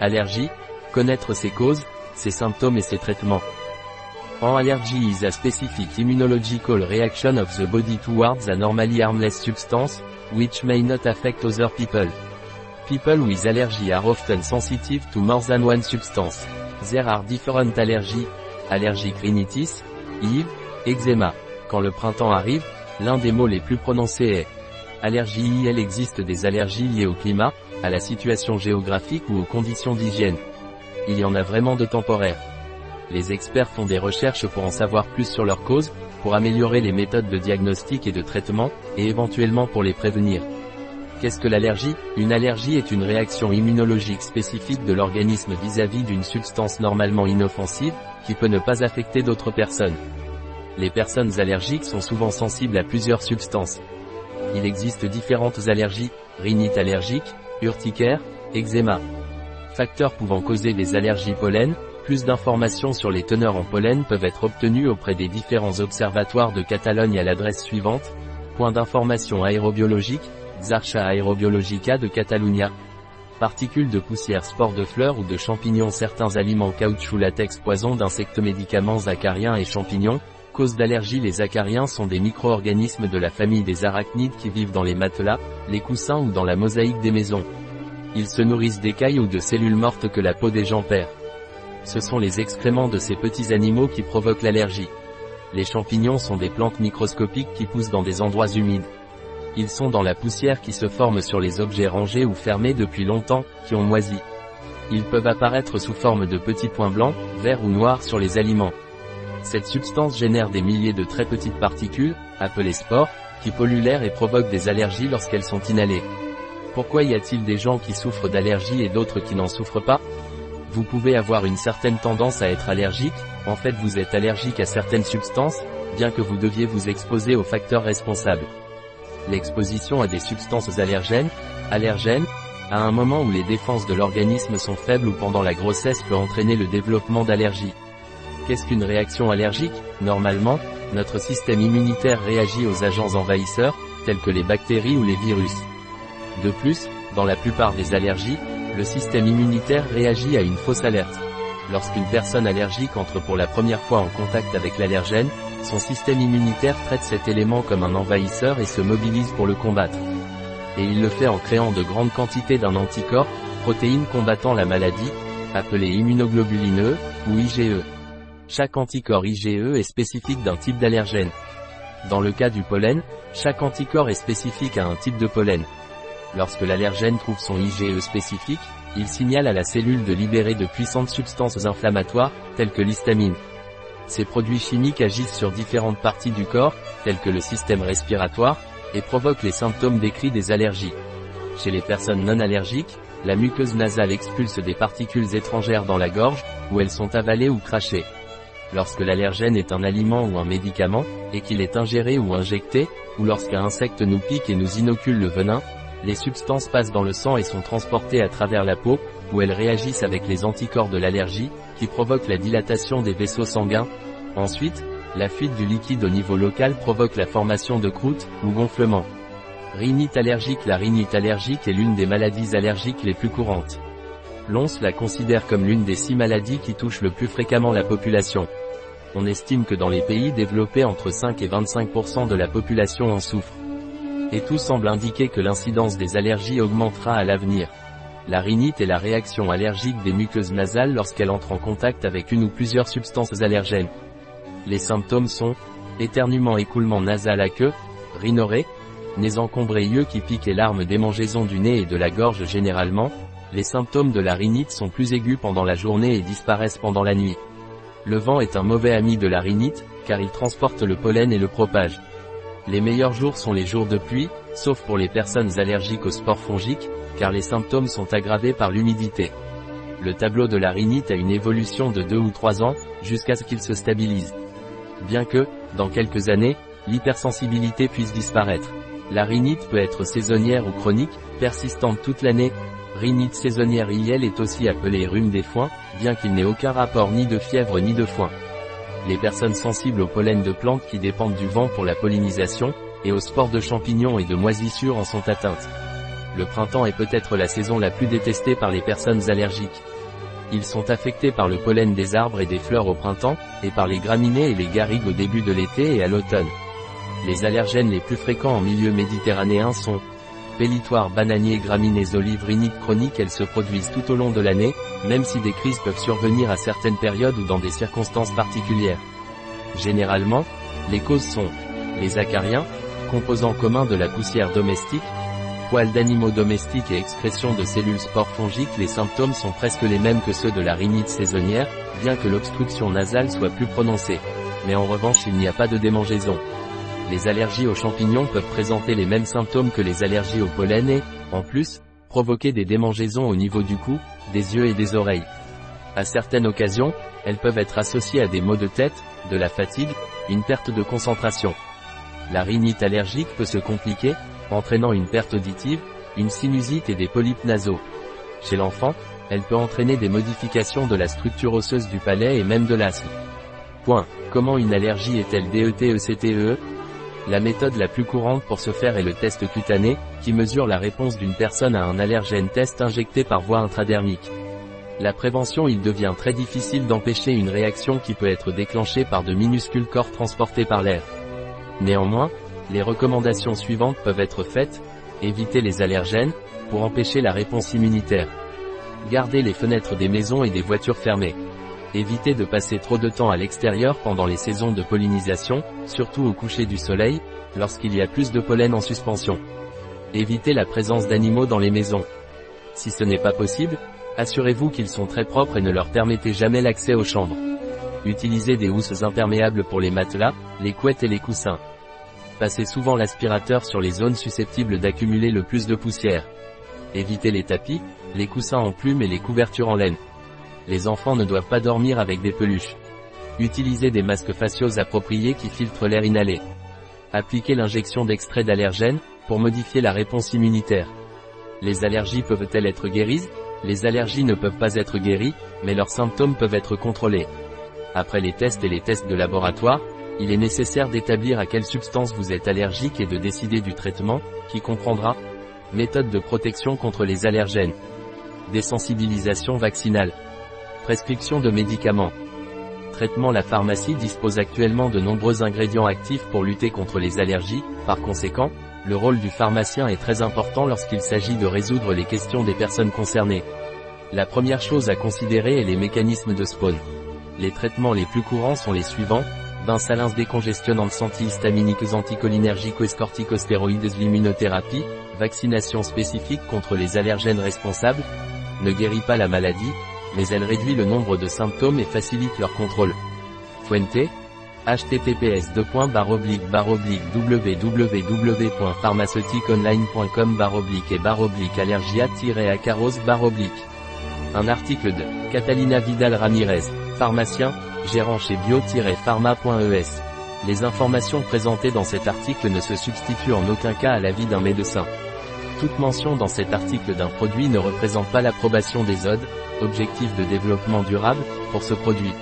Allergie, connaître ses causes, ses symptômes et ses traitements. An allergy is a specific immunological reaction of the body towards a normally harmless substance, which may not affect other people. People with allergy are often sensitive to more than one substance. There are different allergies, allergic rhinitis, IV, eczéma. Quand le printemps arrive, l'un des mots les plus prononcés est allergie. Il existe des allergies liées au climat, à la situation géographique ou aux conditions d'hygiène. Il y en a vraiment de temporaires. Les experts font des recherches pour en savoir plus sur leurs causes, pour améliorer les méthodes de diagnostic et de traitement, et éventuellement pour les prévenir. Qu'est-ce que l'allergie? Une allergie est une réaction immunologique spécifique de l'organisme vis-à-vis d'une substance normalement inoffensive, qui peut ne pas affecter d'autres personnes. Les personnes allergiques sont souvent sensibles à plusieurs substances. Il existe différentes allergies, rhinite allergique, urticaire, eczéma. Facteurs pouvant causer des allergies pollen, plus d'informations sur les teneurs en pollen peuvent être obtenues auprès des différents observatoires de Catalogne à l'adresse suivante, point d'information aérobiologique, Zarcha Aerobiologica de Catalunya. Particules de poussière spores de fleurs ou de champignons Certains aliments caoutchouc latex poison d'insectes médicaments acariens et champignons. Cause d'allergie Les acariens sont des micro-organismes de la famille des arachnides qui vivent dans les matelas, les coussins ou dans la mosaïque des maisons. Ils se nourrissent d'écailles ou de cellules mortes que la peau des gens perd. Ce sont les excréments de ces petits animaux qui provoquent l'allergie. Les champignons sont des plantes microscopiques qui poussent dans des endroits humides. Ils sont dans la poussière qui se forme sur les objets rangés ou fermés depuis longtemps, qui ont moisi. Ils peuvent apparaître sous forme de petits points blancs, verts ou noirs sur les aliments. Cette substance génère des milliers de très petites particules, appelées spores, qui polluent l'air et provoquent des allergies lorsqu'elles sont inhalées. Pourquoi y a-t-il des gens qui souffrent d'allergies et d'autres qui n'en souffrent pas? Vous pouvez avoir une certaine tendance à être allergique, en fait vous êtes allergique à certaines substances, bien que vous deviez vous exposer aux facteurs responsables l'exposition à des substances allergènes, allergènes, à un moment où les défenses de l'organisme sont faibles ou pendant la grossesse peut entraîner le développement d'allergies. Qu'est-ce qu'une réaction allergique? Normalement, notre système immunitaire réagit aux agents envahisseurs, tels que les bactéries ou les virus. De plus, dans la plupart des allergies, le système immunitaire réagit à une fausse alerte. Lorsqu'une personne allergique entre pour la première fois en contact avec l'allergène, son système immunitaire traite cet élément comme un envahisseur et se mobilise pour le combattre. Et il le fait en créant de grandes quantités d'un anticorps, protéine combattant la maladie, appelée immunoglobuline E, ou IgE. Chaque anticorps IgE est spécifique d'un type d'allergène. Dans le cas du pollen, chaque anticorps est spécifique à un type de pollen. Lorsque l'allergène trouve son IgE spécifique, il signale à la cellule de libérer de puissantes substances inflammatoires, telles que l'histamine. Ces produits chimiques agissent sur différentes parties du corps, telles que le système respiratoire, et provoquent les symptômes décrits des allergies. Chez les personnes non allergiques, la muqueuse nasale expulse des particules étrangères dans la gorge, où elles sont avalées ou crachées. Lorsque l'allergène est un aliment ou un médicament, et qu'il est ingéré ou injecté, ou lorsqu'un insecte nous pique et nous inocule le venin, les substances passent dans le sang et sont transportées à travers la peau, où elles réagissent avec les anticorps de l'allergie, qui provoquent la dilatation des vaisseaux sanguins. Ensuite, la fuite du liquide au niveau local provoque la formation de croûtes, ou gonflements. Rhinite allergique La rhinite allergique est l'une des maladies allergiques les plus courantes. L'ONS la considère comme l'une des six maladies qui touchent le plus fréquemment la population. On estime que dans les pays développés entre 5 et 25% de la population en souffre et tout semble indiquer que l'incidence des allergies augmentera à l'avenir. La rhinite est la réaction allergique des muqueuses nasales lorsqu'elle entre en contact avec une ou plusieurs substances allergènes. Les symptômes sont éternuement écoulement nasal à queue, rhinorée, nez encombré yeux qui piquent et larmes démangeaison du nez et de la gorge généralement, les symptômes de la rhinite sont plus aigus pendant la journée et disparaissent pendant la nuit. Le vent est un mauvais ami de la rhinite, car il transporte le pollen et le propage. Les meilleurs jours sont les jours de pluie, sauf pour les personnes allergiques aux spores fongiques, car les symptômes sont aggravés par l'humidité. Le tableau de la rhinite a une évolution de 2 ou 3 ans, jusqu'à ce qu'il se stabilise. Bien que, dans quelques années, l'hypersensibilité puisse disparaître. La rhinite peut être saisonnière ou chronique, persistante toute l'année. Rhinite saisonnière IL est aussi appelée rhume des foins, bien qu'il n'ait aucun rapport ni de fièvre ni de foin les personnes sensibles au pollen de plantes qui dépendent du vent pour la pollinisation, et aux spores de champignons et de moisissures en sont atteintes. le printemps est peut-être la saison la plus détestée par les personnes allergiques. Ils sont affectés par le pollen des arbres et des fleurs au printemps, et par les graminées et les garrigues au début de l'été et à l'automne. Les allergènes les plus fréquents en milieu méditerranéen sont Pellitoires bananier graminées olives rhiniques chroniques Elles se produisent tout au long de l'année, même si des crises peuvent survenir à certaines périodes ou dans des circonstances particulières. Généralement, les causes sont les acariens, composants communs de la poussière domestique, poils d'animaux domestiques et excrétion de cellules spores fongiques les symptômes sont presque les mêmes que ceux de la rhinite saisonnière, bien que l'obstruction nasale soit plus prononcée. Mais en revanche il n'y a pas de démangeaison. Les allergies aux champignons peuvent présenter les mêmes symptômes que les allergies au pollen et, en plus, provoquer des démangeaisons au niveau du cou, des yeux et des oreilles. À certaines occasions, elles peuvent être associées à des maux de tête, de la fatigue, une perte de concentration. La rhinite allergique peut se compliquer, entraînant une perte auditive, une sinusite et des polypes nasaux. Chez l'enfant, elle peut entraîner des modifications de la structure osseuse du palais et même de l'asthme. Point. Comment une allergie est-elle DETECTE? La méthode la plus courante pour ce faire est le test cutané, qui mesure la réponse d'une personne à un allergène test injecté par voie intradermique. La prévention il devient très difficile d'empêcher une réaction qui peut être déclenchée par de minuscules corps transportés par l'air. Néanmoins, les recommandations suivantes peuvent être faites. Éviter les allergènes, pour empêcher la réponse immunitaire. Garder les fenêtres des maisons et des voitures fermées. Éviter de passer trop de temps à l'extérieur pendant les saisons de pollinisation, surtout au coucher du soleil, lorsqu'il y a plus de pollen en suspension. Éviter la présence d'animaux dans les maisons. Si ce n'est pas possible, assurez-vous qu'ils sont très propres et ne leur permettez jamais l'accès aux chambres. Utilisez des housses imperméables pour les matelas, les couettes et les coussins. Passez souvent l'aspirateur sur les zones susceptibles d'accumuler le plus de poussière. Évitez les tapis, les coussins en plumes et les couvertures en laine. Les enfants ne doivent pas dormir avec des peluches. Utilisez des masques faciaux appropriés qui filtrent l'air inhalé. Appliquez l'injection d'extrait d'allergènes, pour modifier la réponse immunitaire. Les allergies peuvent-elles être guéries? Les allergies ne peuvent pas être guéries, mais leurs symptômes peuvent être contrôlés. Après les tests et les tests de laboratoire, il est nécessaire d'établir à quelle substance vous êtes allergique et de décider du traitement, qui comprendra méthode de protection contre les allergènes, désensibilisation vaccinale, prescription de médicaments. Traitement La pharmacie dispose actuellement de nombreux ingrédients actifs pour lutter contre les allergies, par conséquent, le rôle du pharmacien est très important lorsqu'il s'agit de résoudre les questions des personnes concernées. La première chose à considérer est les mécanismes de spawn. Les traitements les plus courants sont les suivants, salins décongestionnantes antihistaminiques anticholinergiques corticostéroïdes l'immunothérapie, vaccination spécifique contre les allergènes responsables, ne guérit pas la maladie, mais elle réduit le nombre de symptômes et facilite leur contrôle. Fuente https www.pharmaceutiqueonline.com et baroblique allergia-acaros baroblique. Un article de Catalina Vidal Ramirez, pharmacien, gérant chez bio-pharma.es. Les informations présentées dans cet article ne se substituent en aucun cas à l'avis d'un médecin. Toute mention dans cet article d'un produit ne représente pas l'approbation des ODE, objectifs de développement durable, pour ce produit.